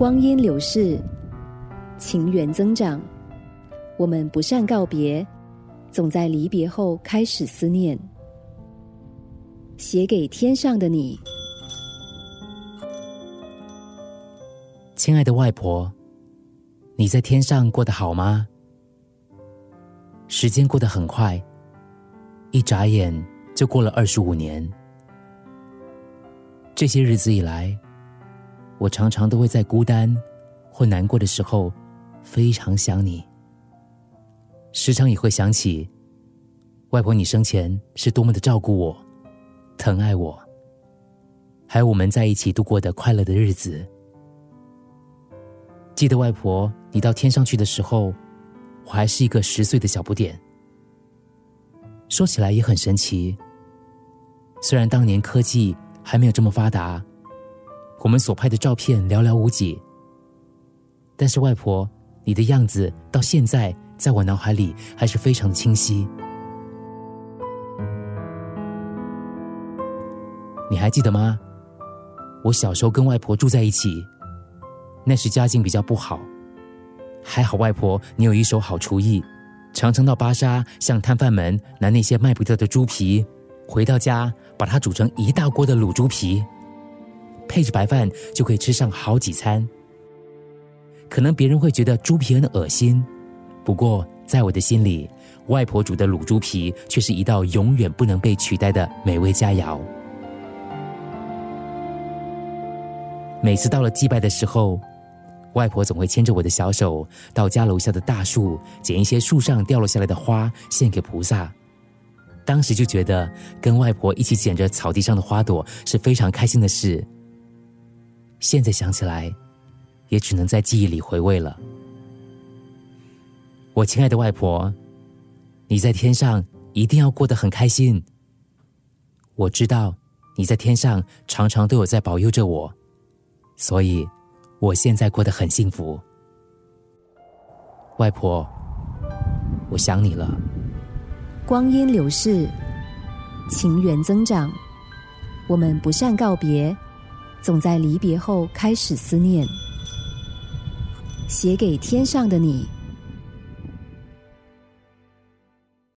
光阴流逝，情缘增长，我们不善告别，总在离别后开始思念。写给天上的你，亲爱的外婆，你在天上过得好吗？时间过得很快，一眨眼就过了二十五年。这些日子以来，我常常都会在孤单或难过的时候，非常想你。时常也会想起，外婆你生前是多么的照顾我、疼爱我，还有我们在一起度过的快乐的日子。记得外婆你到天上去的时候，我还是一个十岁的小不点。说起来也很神奇，虽然当年科技。还没有这么发达，我们所拍的照片寥寥无几。但是外婆，你的样子到现在在我脑海里还是非常的清晰。你还记得吗？我小时候跟外婆住在一起，那时家境比较不好，还好外婆你有一手好厨艺，常常到巴沙向摊贩们拿那些卖不掉的猪皮。回到家，把它煮成一大锅的卤猪皮，配着白饭就可以吃上好几餐。可能别人会觉得猪皮很恶心，不过在我的心里，外婆煮的卤猪皮却是一道永远不能被取代的美味佳肴。每次到了祭拜的时候，外婆总会牵着我的小手到家楼下的大树，捡一些树上掉落下来的花献给菩萨。当时就觉得跟外婆一起捡着草地上的花朵是非常开心的事。现在想起来，也只能在记忆里回味了。我亲爱的外婆，你在天上一定要过得很开心。我知道你在天上常常都有在保佑着我，所以我现在过得很幸福。外婆，我想你了。光阴流逝，情缘增长，我们不善告别，总在离别后开始思念。写给天上的你。